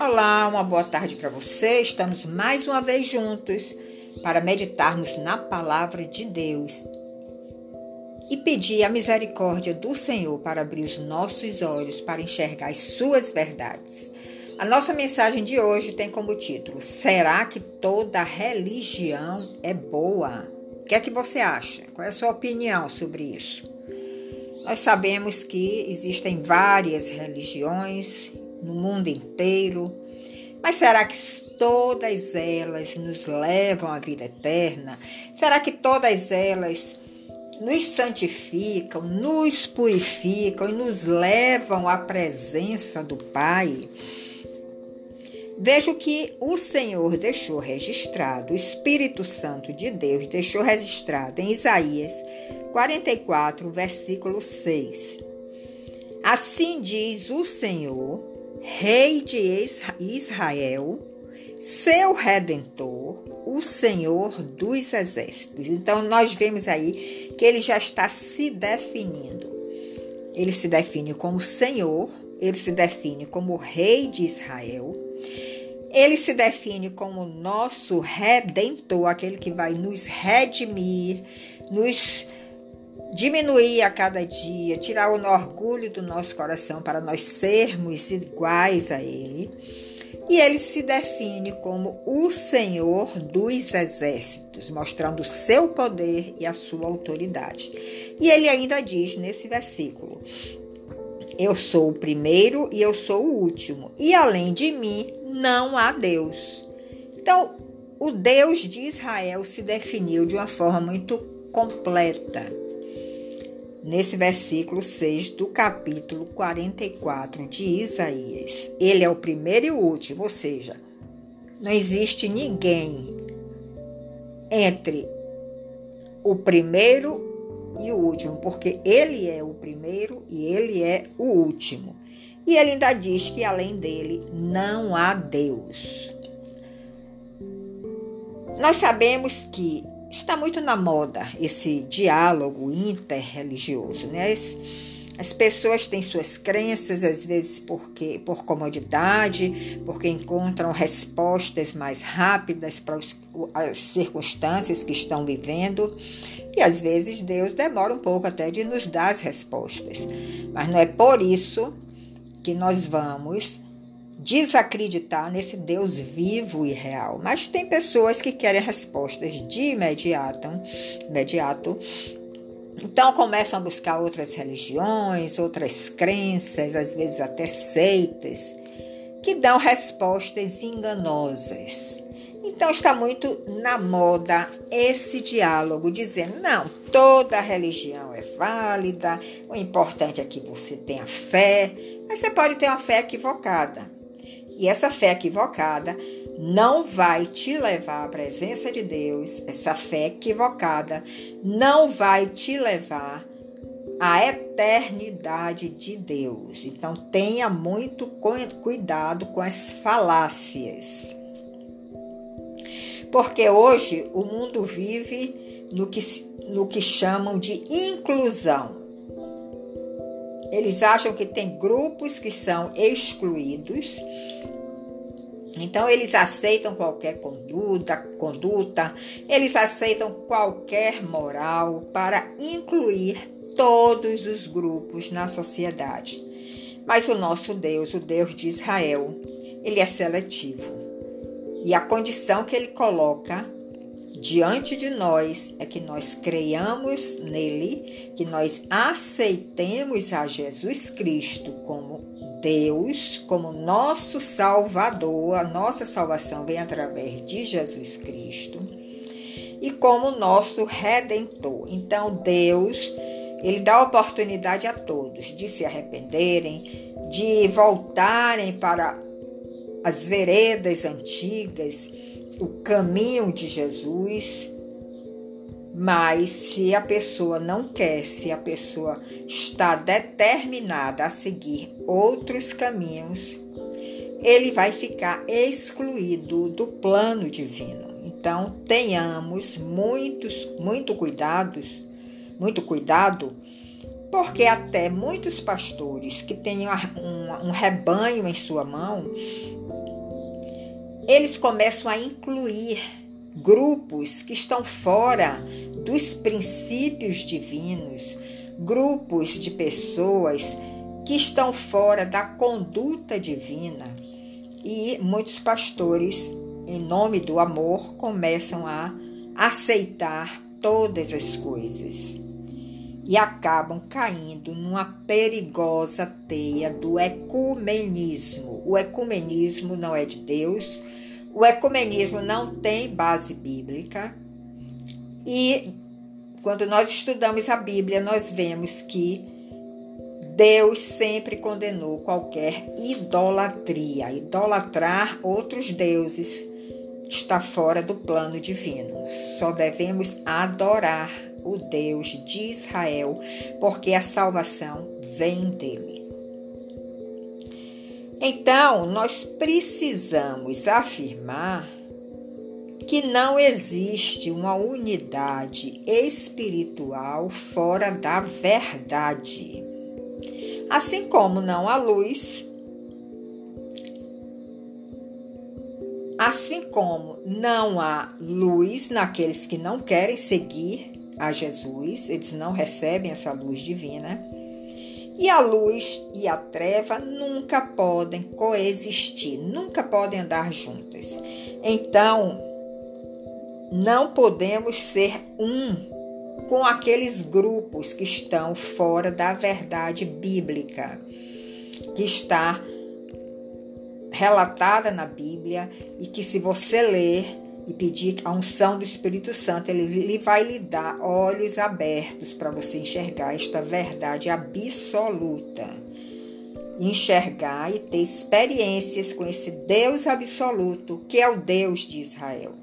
Olá, uma boa tarde para você. Estamos mais uma vez juntos para meditarmos na palavra de Deus e pedir a misericórdia do Senhor para abrir os nossos olhos para enxergar as suas verdades. A nossa mensagem de hoje tem como título: Será que toda religião é boa? O que é que você acha? Qual é a sua opinião sobre isso? Nós sabemos que existem várias religiões no mundo inteiro. Mas será que todas elas nos levam à vida eterna? Será que todas elas nos santificam, nos purificam e nos levam à presença do Pai? Veja o que o Senhor deixou registrado, o Espírito Santo de Deus deixou registrado em Isaías 44, versículo 6. Assim diz o Senhor, Rei de Israel, seu redentor, o Senhor dos exércitos. Então nós vemos aí que ele já está se definindo. Ele se define como Senhor, ele se define como Rei de Israel. Ele se define como nosso redentor, aquele que vai nos redimir, nos diminuir a cada dia, tirar o orgulho do nosso coração para nós sermos iguais a Ele. E ele se define como o Senhor dos exércitos, mostrando o seu poder e a sua autoridade. E ele ainda diz nesse versículo: Eu sou o primeiro e eu sou o último, e além de mim não há Deus. Então, o Deus de Israel se definiu de uma forma muito completa nesse versículo 6 do capítulo 44 de Isaías. Ele é o primeiro e o último, ou seja, não existe ninguém entre o primeiro e o último, porque ele é o primeiro e ele é o último. E ele ainda diz que além dele não há Deus. Nós sabemos que está muito na moda esse diálogo interreligioso, né? As, as pessoas têm suas crenças, às vezes porque, por comodidade, porque encontram respostas mais rápidas para as circunstâncias que estão vivendo. E às vezes Deus demora um pouco até de nos dar as respostas. Mas não é por isso que nós vamos desacreditar nesse Deus vivo e real. Mas tem pessoas que querem respostas de imediato, imediato. Então começam a buscar outras religiões, outras crenças, às vezes até seitas, que dão respostas enganosas. Então está muito na moda esse diálogo, dizendo: não, toda religião é válida, o importante é que você tenha fé, mas você pode ter uma fé equivocada. E essa fé equivocada não vai te levar à presença de Deus, essa fé equivocada não vai te levar à eternidade de Deus. Então tenha muito cuidado com as falácias. Porque hoje o mundo vive no que, no que chamam de inclusão. Eles acham que tem grupos que são excluídos. Então eles aceitam qualquer conduta, conduta, eles aceitam qualquer moral para incluir todos os grupos na sociedade. Mas o nosso Deus, o Deus de Israel, ele é seletivo. E a condição que ele coloca diante de nós é que nós creiamos nele, que nós aceitemos a Jesus Cristo como Deus, como nosso Salvador, a nossa salvação vem através de Jesus Cristo, e como nosso Redentor. Então, Deus, Ele dá oportunidade a todos de se arrependerem, de voltarem para as veredas antigas, o caminho de Jesus. Mas se a pessoa não quer, se a pessoa está determinada a seguir outros caminhos, ele vai ficar excluído do plano divino. Então, tenhamos muitos, muito cuidados, muito cuidado Porque até muitos pastores que têm um, um rebanho em sua mão, eles começam a incluir grupos que estão fora dos princípios divinos, grupos de pessoas que estão fora da conduta divina. E muitos pastores, em nome do amor, começam a aceitar todas as coisas e acabam caindo numa perigosa teia do ecumenismo. O ecumenismo não é de Deus, o ecumenismo não tem base bíblica e quando nós estudamos a Bíblia, nós vemos que Deus sempre condenou qualquer idolatria. Idolatrar outros deuses está fora do plano divino. Só devemos adorar o Deus de Israel, porque a salvação vem dele. Então, nós precisamos afirmar que não existe uma unidade espiritual fora da verdade. Assim como não há luz, assim como não há luz naqueles que não querem seguir a Jesus, eles não recebem essa luz divina. E a luz e a treva nunca podem coexistir, nunca podem andar juntas. Então, não podemos ser um com aqueles grupos que estão fora da verdade bíblica, que está relatada na Bíblia e que, se você ler e pedir a unção do Espírito Santo, ele, ele vai lhe dar olhos abertos para você enxergar esta verdade absoluta. Enxergar e ter experiências com esse Deus absoluto, que é o Deus de Israel.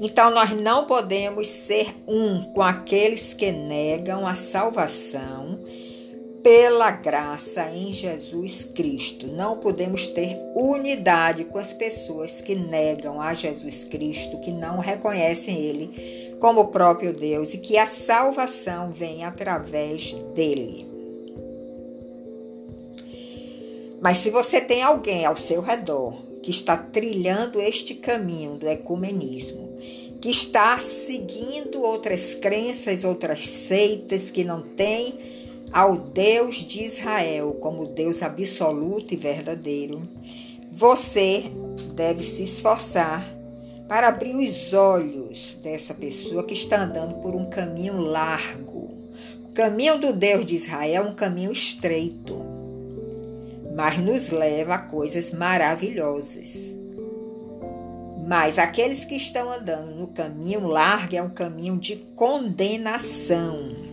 Então nós não podemos ser um com aqueles que negam a salvação pela graça em Jesus Cristo. Não podemos ter unidade com as pessoas que negam a Jesus Cristo, que não reconhecem Ele como o próprio Deus e que a salvação vem através dele. Mas se você tem alguém ao seu redor que está trilhando este caminho do ecumenismo, que está seguindo outras crenças, outras seitas que não têm ao Deus de Israel como Deus absoluto e verdadeiro, você deve se esforçar para abrir os olhos dessa pessoa que está andando por um caminho largo. O caminho do Deus de Israel é um caminho estreito, mas nos leva a coisas maravilhosas. Mas aqueles que estão andando no caminho largo é um caminho de condenação.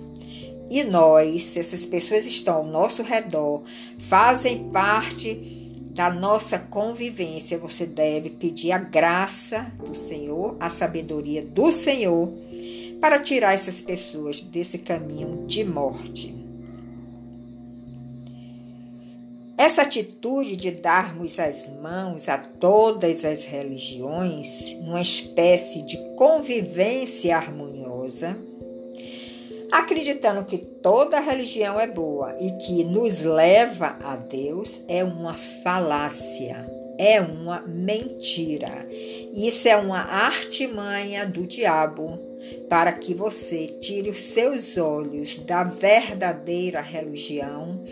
E nós, essas pessoas estão ao nosso redor, fazem parte da nossa convivência, você deve pedir a graça do Senhor, a sabedoria do Senhor, para tirar essas pessoas desse caminho de morte. Essa atitude de darmos as mãos a todas as religiões, numa espécie de convivência harmoniosa, acreditando que toda religião é boa e que nos leva a Deus, é uma falácia, é uma mentira. Isso é uma artimanha do diabo para que você tire os seus olhos da verdadeira religião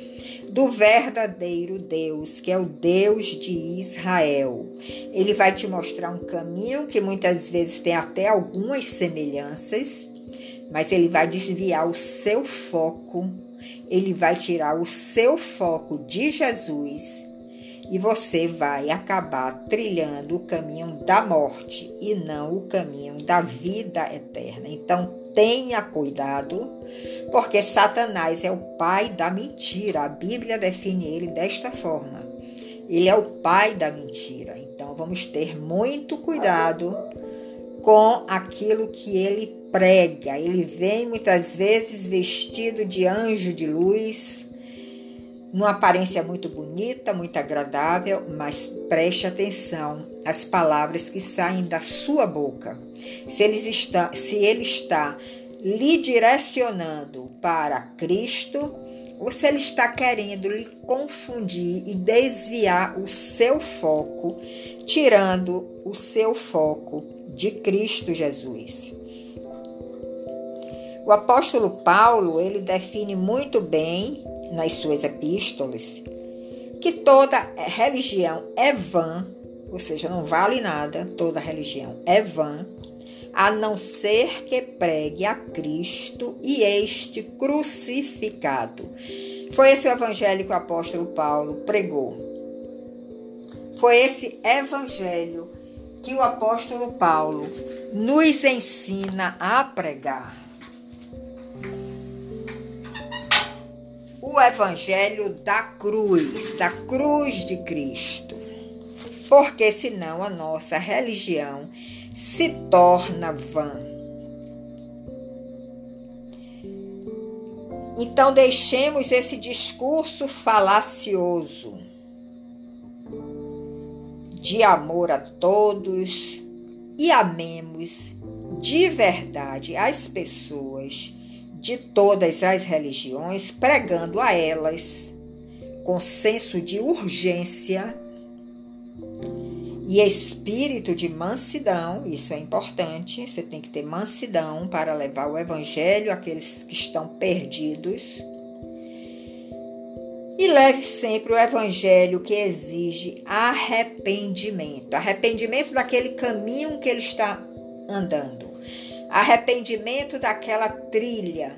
do verdadeiro Deus, que é o Deus de Israel. Ele vai te mostrar um caminho que muitas vezes tem até algumas semelhanças, mas ele vai desviar o seu foco, ele vai tirar o seu foco de Jesus e você vai acabar trilhando o caminho da morte e não o caminho da vida eterna. Então, tenha cuidado, porque Satanás é o pai da mentira. A Bíblia define ele desta forma. Ele é o pai da mentira. Então vamos ter muito cuidado com aquilo que ele prega. Ele vem muitas vezes vestido de anjo de luz, numa aparência muito bonita, muito agradável, mas preste atenção às palavras que saem da sua boca. Se ele está, se ele está lhe direcionando para Cristo ou se ele está querendo lhe confundir e desviar o seu foco, tirando o seu foco de Cristo Jesus. O apóstolo Paulo, ele define muito bem nas suas epístolas que toda religião é vã, ou seja, não vale nada, toda religião é vã, a não ser que pregue a Cristo e este crucificado. Foi esse o evangelho que o apóstolo Paulo pregou. Foi esse evangelho que o apóstolo Paulo nos ensina a pregar. O evangelho da cruz, da cruz de Cristo. Porque senão a nossa religião se torna vã. Então deixemos esse discurso falacioso de amor a todos e amemos de verdade as pessoas de todas as religiões, pregando a elas com senso de urgência e espírito de mansidão, isso é importante, você tem que ter mansidão para levar o evangelho àqueles que estão perdidos. E leve sempre o evangelho que exige arrependimento arrependimento daquele caminho que ele está andando, arrependimento daquela trilha,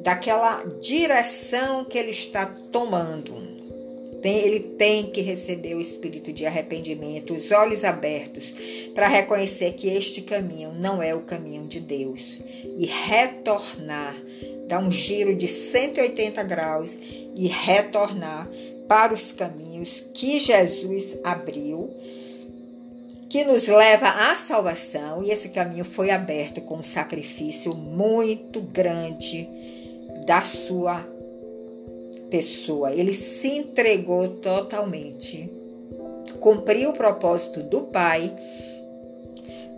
daquela direção que ele está tomando. Tem, ele tem que receber o espírito de arrependimento, os olhos abertos, para reconhecer que este caminho não é o caminho de Deus e retornar, dar um giro de 180 graus e retornar para os caminhos que Jesus abriu, que nos leva à salvação, e esse caminho foi aberto com um sacrifício muito grande da sua pessoa, ele se entregou totalmente, cumpriu o propósito do Pai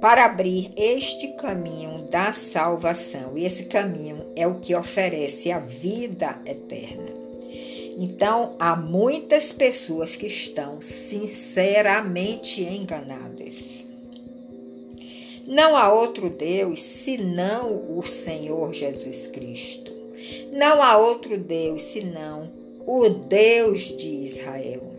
para abrir este caminho da salvação. E esse caminho é o que oferece a vida eterna. Então, há muitas pessoas que estão sinceramente enganadas. Não há outro Deus senão o Senhor Jesus Cristo. Não há outro Deus senão o Deus de Israel.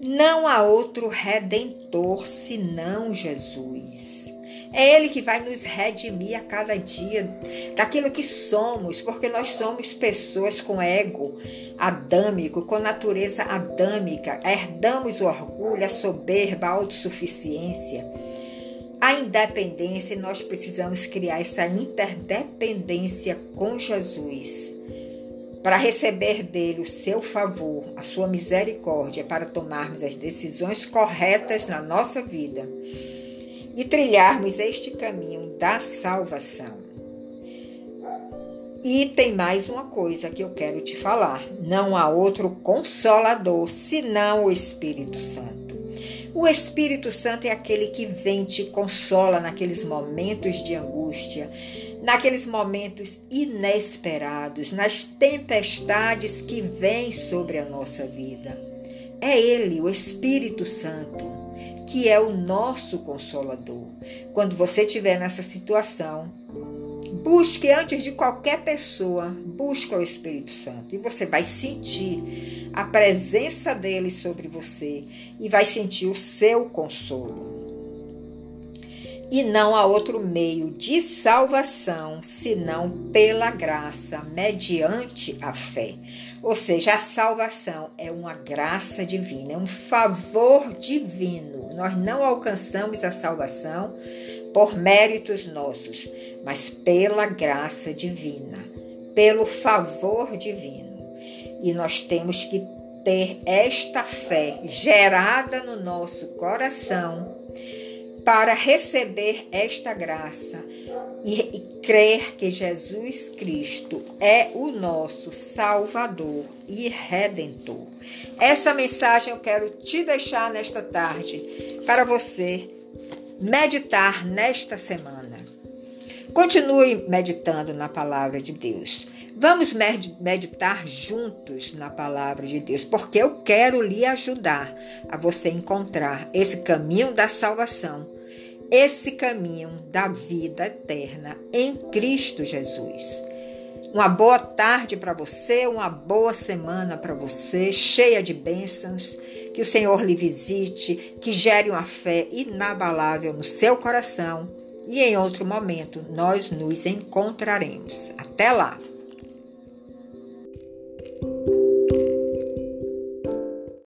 Não há outro redentor senão Jesus. É Ele que vai nos redimir a cada dia daquilo que somos, porque nós somos pessoas com ego adâmico, com natureza adâmica, herdamos o orgulho, a soberba, a autossuficiência a independência nós precisamos criar essa interdependência com Jesus para receber dele o seu favor, a sua misericórdia, para tomarmos as decisões corretas na nossa vida e trilharmos este caminho da salvação. E tem mais uma coisa que eu quero te falar: não há outro consolador senão o Espírito Santo. O Espírito Santo é aquele que vem te consola naqueles momentos de angústia, naqueles momentos inesperados, nas tempestades que vêm sobre a nossa vida. É Ele, o Espírito Santo, que é o nosso consolador. Quando você estiver nessa situação, Busque antes de qualquer pessoa, busque o Espírito Santo e você vai sentir a presença dele sobre você e vai sentir o seu consolo. E não há outro meio de salvação senão pela graça, mediante a fé. Ou seja, a salvação é uma graça divina, é um favor divino. Nós não alcançamos a salvação por méritos nossos, mas pela graça divina, pelo favor divino. E nós temos que ter esta fé gerada no nosso coração para receber esta graça e, e, crer que Jesus Cristo é o nosso Salvador e Redentor. Essa mensagem eu quero te deixar nesta tarde para você meditar nesta semana. Continue meditando na palavra de Deus. Vamos meditar juntos na palavra de Deus, porque eu quero lhe ajudar a você encontrar esse caminho da salvação, esse caminho da vida eterna em Cristo Jesus. Uma boa tarde para você, uma boa semana para você, cheia de bênçãos. Que o Senhor lhe visite, que gere uma fé inabalável no seu coração. E em outro momento nós nos encontraremos. Até lá!